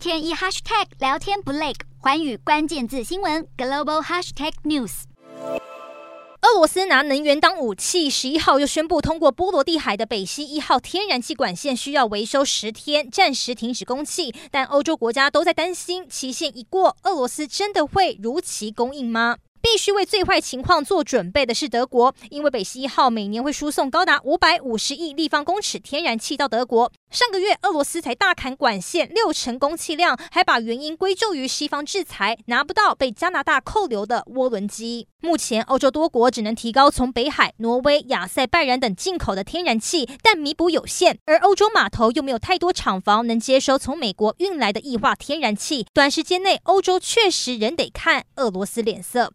天一 hashtag 聊天不累，环宇关键字新闻 global hashtag news。俄罗斯拿能源当武器，十一号又宣布通过波罗的海的北溪一号天然气管线需要维修十天，暂时停止供气。但欧洲国家都在担心，期限一过，俄罗斯真的会如期供应吗？必须为最坏情况做准备的是德国，因为北溪一号每年会输送高达五百五十亿立方公尺天然气到德国。上个月，俄罗斯才大砍管线六成供气量，还把原因归咎于西方制裁，拿不到被加拿大扣留的涡轮机。目前，欧洲多国只能提高从北海、挪威、亚塞拜然等进口的天然气，但弥补有限。而欧洲码头又没有太多厂房能接收从美国运来的液化天然气，短时间内，欧洲确实仍得看俄罗斯脸色。